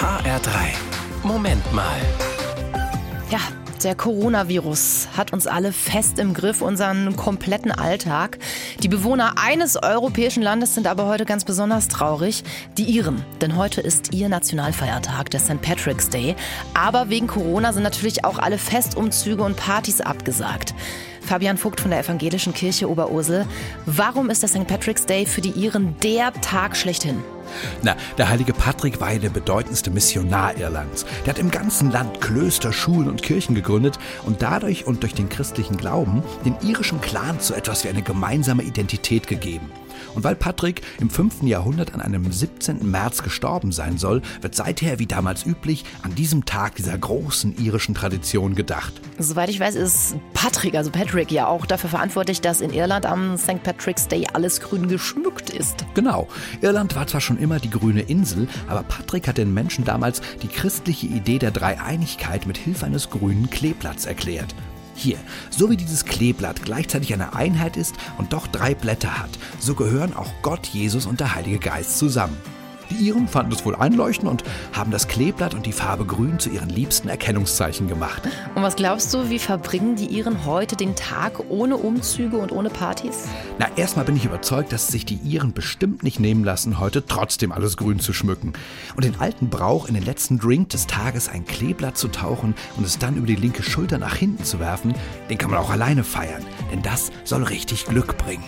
HR3. Moment mal. Ja, der Coronavirus hat uns alle fest im Griff, unseren kompletten Alltag. Die Bewohner eines europäischen Landes sind aber heute ganz besonders traurig, die Iren. Denn heute ist ihr Nationalfeiertag, der St. Patrick's Day. Aber wegen Corona sind natürlich auch alle Festumzüge und Partys abgesagt. Fabian Vogt von der Evangelischen Kirche Oberursel. Warum ist der St. Patrick's Day für die Iren der Tag schlechthin? Na, der heilige Patrick war ja der bedeutendste Missionar Irlands. Der hat im ganzen Land Klöster, Schulen und Kirchen gegründet und dadurch und durch den christlichen Glauben den irischen Clan zu etwas wie eine gemeinsame Identität gegeben. Und weil Patrick im 5. Jahrhundert an einem 17. März gestorben sein soll, wird seither, wie damals üblich, an diesem Tag dieser großen irischen Tradition gedacht. Soweit ich weiß, ist Patrick, also Patrick, ja auch dafür verantwortlich, dass in Irland am St. Patrick's Day alles grün geschmückt ist. Genau. Irland war zwar schon immer die grüne Insel, aber Patrick hat den Menschen damals die christliche Idee der Dreieinigkeit mit Hilfe eines grünen Kleeblatts erklärt. Hier, so wie dieses Kleeblatt gleichzeitig eine Einheit ist und doch drei Blätter hat, so gehören auch Gott, Jesus und der Heilige Geist zusammen. Die Iren fanden es wohl einleuchtend und haben das Kleeblatt und die Farbe Grün zu ihren liebsten Erkennungszeichen gemacht. Und was glaubst du, wie verbringen die Iren heute den Tag ohne Umzüge und ohne Partys? Na, erstmal bin ich überzeugt, dass sich die Iren bestimmt nicht nehmen lassen, heute trotzdem alles grün zu schmücken. Und den alten Brauch, in den letzten Drink des Tages ein Kleeblatt zu tauchen und es dann über die linke Schulter nach hinten zu werfen, den kann man auch alleine feiern. Denn das soll richtig Glück bringen.